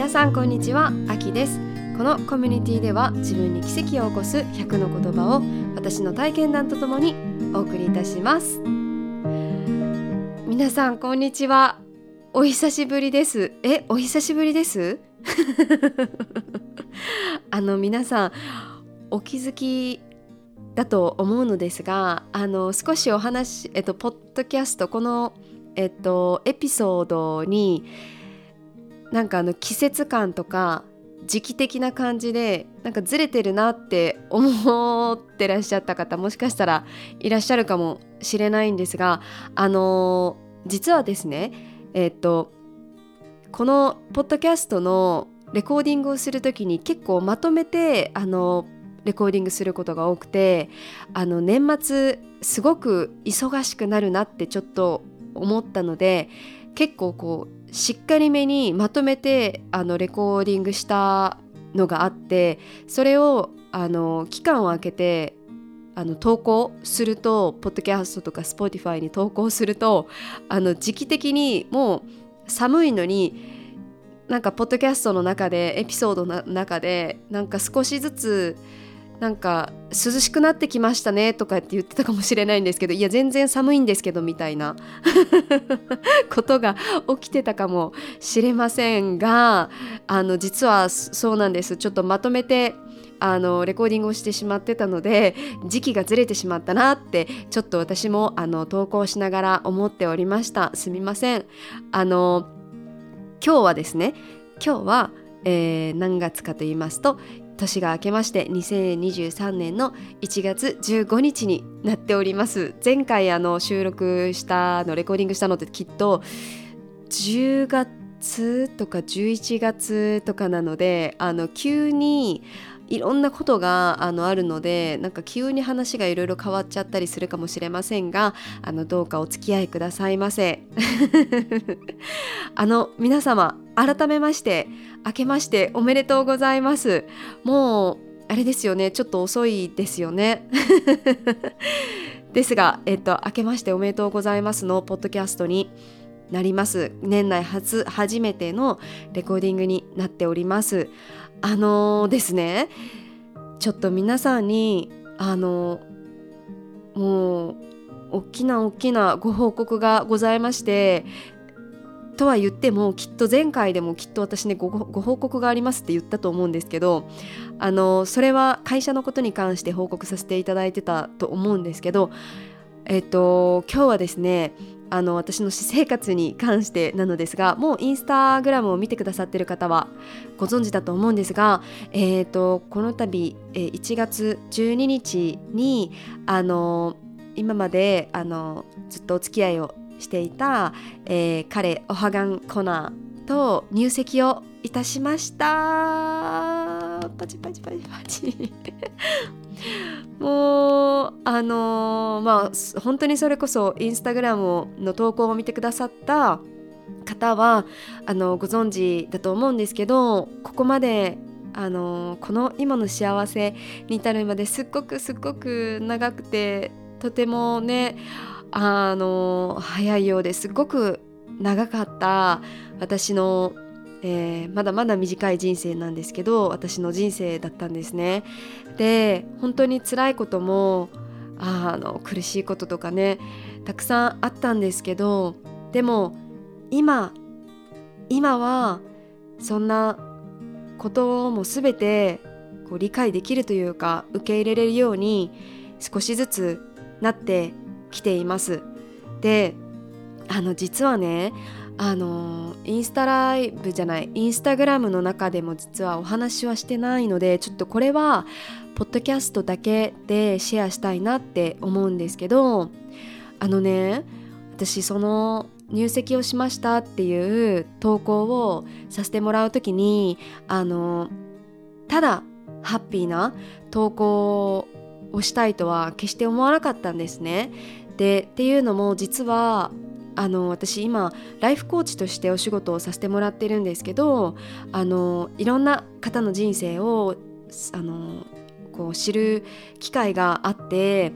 皆さんこんにちは。あきです。このコミュニティでは自分に奇跡を起こす100の言葉を私の体験談とともにお送りいたします。皆さんこんにちは。お久しぶりです。えお久しぶりです？あの皆さんお気づきだと思うのですがあの少しお話えっとポッドキャストこのえっとエピソードになんかあの季節感とか時期的な感じでなんかずれてるなって思ってらっしゃった方もしかしたらいらっしゃるかもしれないんですがあの実はですねえっとこのポッドキャストのレコーディングをする時に結構まとめてあのレコーディングすることが多くてあの年末すごく忙しくなるなってちょっと思ったので結構こうしっかりめにまとめてあのレコーディングしたのがあってそれをあの期間を空けてあの投稿するとポッドキャストとか Spotify に投稿するとあの時期的にもう寒いのになんかポッドキャストの中でエピソードの中でなんか少しずつなんか涼しくなってきましたねとかって言ってたかもしれないんですけどいや全然寒いんですけどみたいな ことが起きてたかもしれませんがあの実はそうなんです。ちょっとまとめてあのレコーディングをしてしまってたので時期がずれてしまったなってちょっと私もあの投稿しながら思っておりました。すみません。あの今日はですね今日は、えー、何月かと言いますと年が明けまして2023年の1月15日になっております。前回あの収録したのレコーディングしたのってきっと10月とか11月とかなのであの急にいろんなことがあのあるのでなんか急に話がいろいろ変わっちゃったりするかもしれませんがあのどうかお付き合いくださいませ。あの皆様改めまして明けましておめでとうございます。もうあれですよね。ちょっと遅いですよね。ですがえっと明けましておめでとうございますのポッドキャストになります。年内初初めてのレコーディングになっております。あのー、ですねちょっと皆さんにあのー、もう大きな大きなご報告がございましてとは言ってもきっと前回でもきっと私ねご報告がありますって言ったと思うんですけどあのそれは会社のことに関して報告させていただいてたと思うんですけどえっと今日はですねあの私の私生活に関してなのですがもうインスタグラムを見てくださってる方はご存知だと思うんですが、えーと、この度、えー、1月12日にあの今まであのずっとお付き合いをしていた、えー、彼おはがんコナーと入籍をいたしました。パチパチパチパチ。もうあのー、まあ本当にそれこそインスタグラムの投稿を見てくださった方はあのご存知だと思うんですけどここまであのこの今の幸せに至るまですっごくすっごく長くてとてもねあの早いようですごく長かった私のえー、まだまだ短い人生なんですけど私の人生だったんですね。で本当に辛いこともあの苦しいこととかねたくさんあったんですけどでも今今はそんなことも全てこう理解できるというか受け入れれるように少しずつなってきています。であの実はねあのインスタライブじゃないインスタグラムの中でも実はお話はしてないのでちょっとこれはポッドキャストだけでシェアしたいなって思うんですけどあのね私その入籍をしましたっていう投稿をさせてもらう時にあのただハッピーな投稿をしたいとは決して思わなかったんですね。でっていうのも実はあの私今ライフコーチとしてお仕事をさせてもらってるんですけどあのいろんな方の人生をあのこう知る機会があって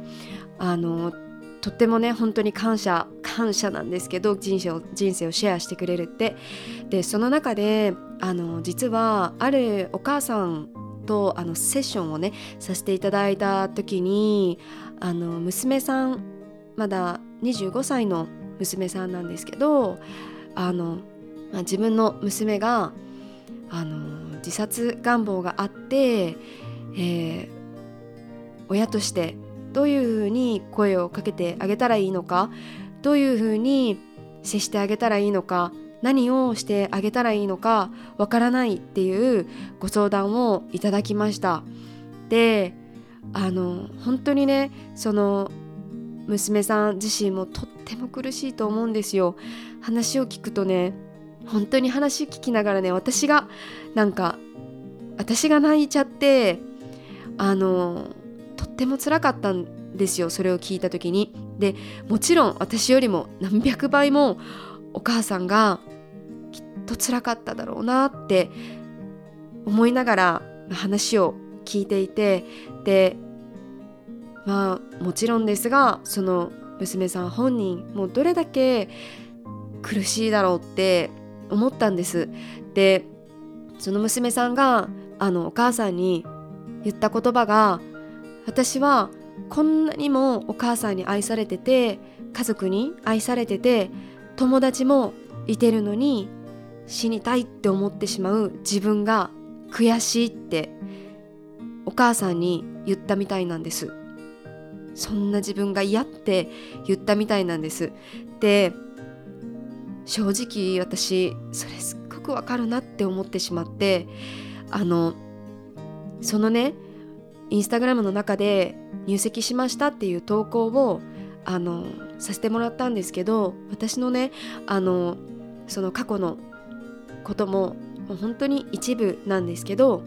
あのとってもね本当に感謝感謝なんですけど人生を人生をシェアしてくれるってでその中であの実はあるお母さんとあのセッションをねさせていただいた時にあの娘さんまだ25歳の娘さんなんですけどあの、まあ、自分の娘があの自殺願望があって、えー、親としてどういうふうに声をかけてあげたらいいのかどういうふうに接してあげたらいいのか何をしてあげたらいいのかわからないっていうご相談をいただきました。であの本当にねその娘さん自身もとっても苦しいと思うんですよ。話を聞くとね本当に話聞きながらね私がなんか私が泣いちゃってあのとっても辛かったんですよそれを聞いた時に。でもちろん私よりも何百倍もお母さんがと辛かっただろうなって思いながら話を聞いていてでまあもちろんですがその娘さん本人もうどれだけ苦しいだろうって思ったんです。でその娘さんがあのお母さんに言った言葉が私はこんなにもお母さんに愛されてて家族に愛されてて友達もいてるのに死にたいって思ってしまう自分が悔しいってお母さんに言ったみたいなんです。そんな自分が嫌って言ったみたいなんです。で正直私それすっごくわかるなって思ってしまってあのそのねインスタグラムの中で入籍しましたっていう投稿をあのさせてもらったんですけど私のねあのその過去のことももう本当に一部なんですけど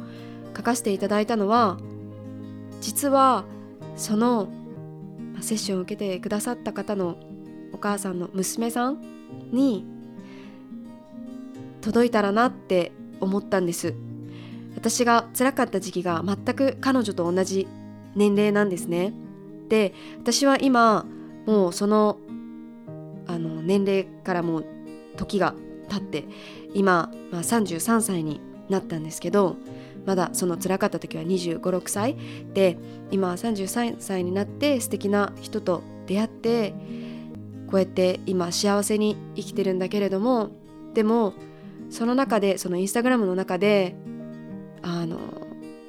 書かせていただいたのは実はそのセッションを受けてくださった方のお母さんの娘さんに届いたらなって思ったんです。私が辛かった時期が全く彼女と同じ年齢なんですね。で私は今もうそのあの年齢からもう時が経って今、まあ、33歳になったんですけどまだその辛かった時は2 5 6歳。で今33歳になって素敵な人と出会ってこうやって今幸せに生きてるんだけれどもでもその中でそのインスタグラムの中であの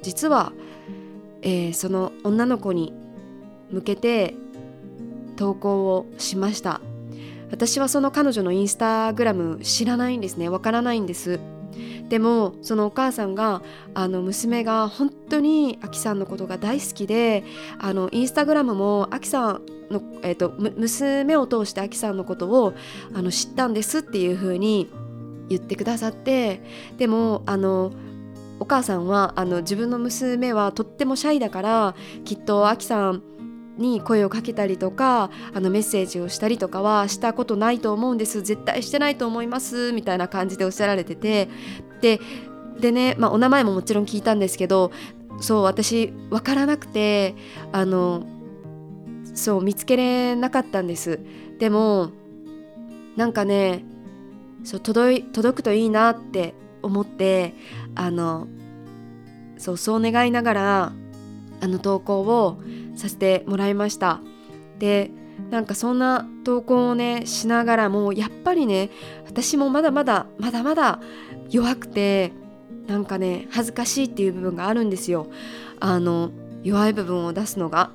実は、えー、その女の子に向けて投稿をしました。私はその彼女のインスタグラム知らないんですね。わからないんです。でもそのお母さんがあの娘が本当にアキさんのことが大好きであのインスタグラムもアキさんの、えーと、娘を通してアキさんのことをあの知ったんですっていう風に言ってくださってでもあのお母さんはあの自分の娘はとってもシャイだからきっとアキさんに声をかけたりとかあのメッセージをしたりとかはしたことないと思うんです。絶対してないと思います。みたいな感じでおっしゃられてて。ででね、まあ、お名前ももちろん聞いたんですけどそう私分からなくてあのそう見つけれなかったんです。でもなんかねそう届い届くといいなって思ってあのそうそう願いながらあの投稿をさせてもらいました。でなんかそんな投稿をねしながらもやっぱりね私もまだまだまだまだ弱くてなんかね恥ずかしいっていう部分があるんですよ。あの弱い部分を出すのが。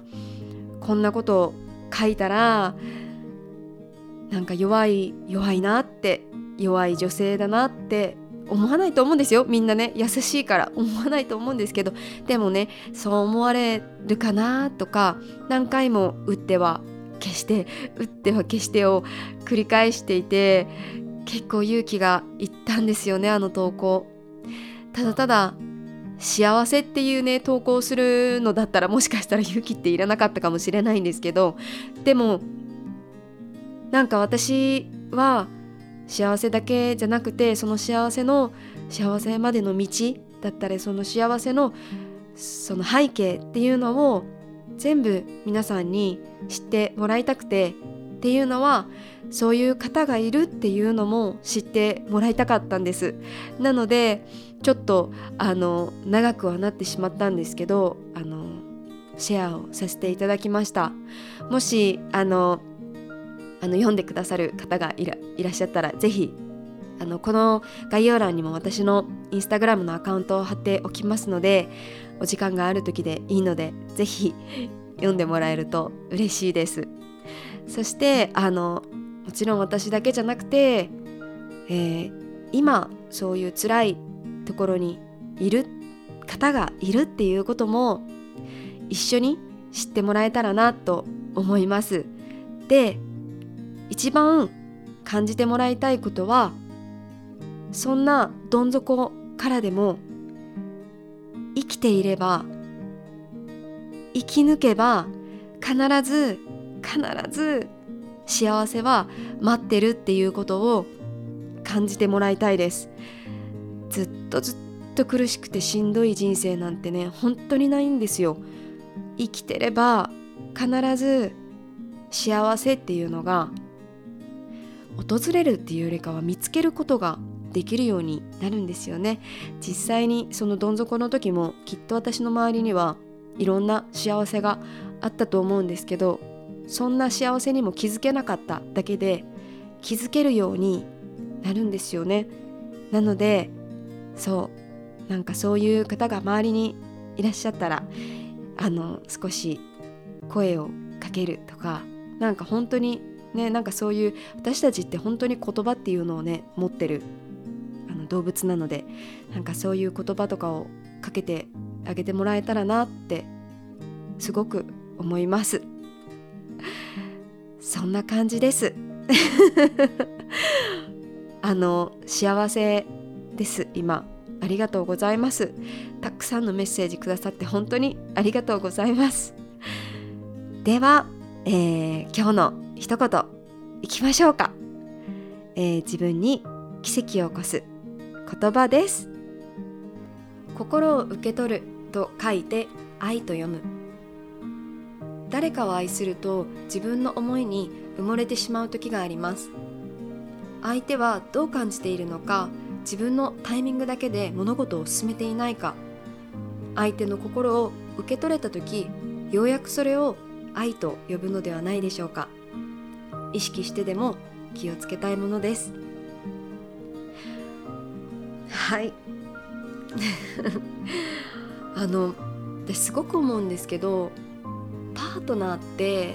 こんなことを書いたらなんか弱い弱いなって弱い女性だなって思わないと思うんですよ。みんなね優しいから思わないと思うんですけどでもねそう思われるかなとか何回も打っては消して打っては消してを繰り返していて結構勇気がいったんですよねあの投稿。ただただ幸せっていうね投稿するのだったらもしかしたら勇気っていらなかったかもしれないんですけどでもなんか私は幸せだけじゃなくてその幸せの幸せまでの道だったりその幸せのその背景っていうのを全部皆さんに知ってもらいたくてっていうのはそういう方がいるっていうのも知ってもらいたかったんです。なのでちょっとあの長くはなってしまったんですけどあのシェアをさせていただきました。もしあのあの読んでくださる方がいらいらっしゃったら是非あのこの概要欄にも私のインスタグラムのアカウントを貼っておきますのでお時間がある時でいいので是非読んでもらえると嬉しいです。そしてあのもちろん私だけじゃなくて、えー、今そういう辛いところにいる方がいるっていうことも一緒に知ってもらえたらなと思います。で一番感じてもらいたいことはそんなどん底からでも生きていれば生き抜けば必ず必ず幸せは待ってるっていうことを感じてもらいたいです。ずっとずっと苦しくてしんどい人生なんてね本当にないんですよ。生きてれば必ず幸せっていうのが訪れるっていうよりかは見つけることができるようになるんですよね。実際にそのどん底の時もきっと私の周りにはいろんな幸せがあったと思うんですけどそんな幸せにも気づけなかっただけで気づけるようになるんですよね。なのでそうなんかそういう方が周りにいらっしゃったらあの少し声をかけるとかなんか本当にねなんかそういう私たちって本当に言葉っていうのをね持ってるあの動物なのでなんかそういう言葉とかをかけてあげてもらえたらなってすごく思います。そんな感じです。あの幸せです今。ありがとうございます。たくさんのメッセージくださって本当にありがとうございます。では、えー、今日の一言いきましょうか、えー、自分に奇跡を起こす言葉です。心を受け取ると書いて愛と読む。誰かを愛すると自分の思いに埋もれてしまう時があります。相手はどう感じているのか自分のタイミングだけで物事を進めていないか。相手の心を受け取れた時ようやくそれを愛と呼ぶのではないでしょうか。意識してでも気をつけたいものです。はい。あの私すごく思うんですけどパートナーって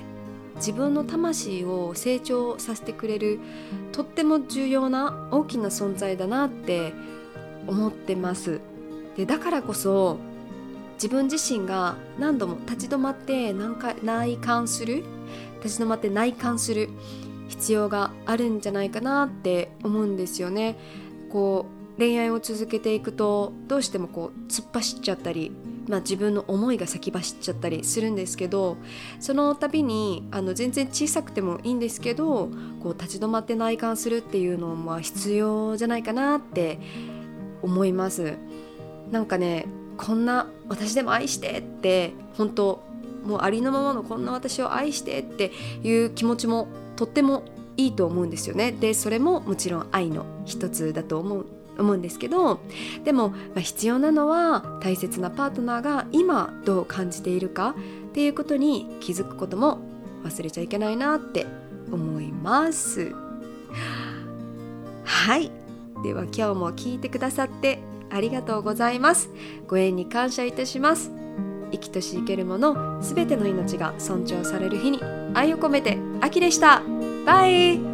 自分の魂を成長させてくれるとっても重要な大きな存在だなって思ってます。でだからこそ自分自身が何度も立ち止まって何回内観する立ち止まって内観する必要があるんじゃないかなって思うんですよねこう恋愛を続けていくとどうしてもこう突っ走っちゃったりまあ、自分の思いが先走っちゃったりするんですけどその度にあの全然小さくてもいいんですけどこう立ち止まって内観するっていうのは必要じゃないかなって思います。なんかねこんな私でも愛してって本当もうありのままのこんな私を愛してっていう気持ちもとってもいいと思うんですよね。でそれももちろん愛の一つだと思う思うんですけどでも、まあ、必要なのは大切なパートナーが今どう感じているかっていうことに気づくことも忘れちゃいけないなって思います。はい。では今日も聞いてくださってありがとうございます。ご縁に感謝いたします。生きとし生けるものすべての命が尊重される日に愛を込めて秋でした。バイ。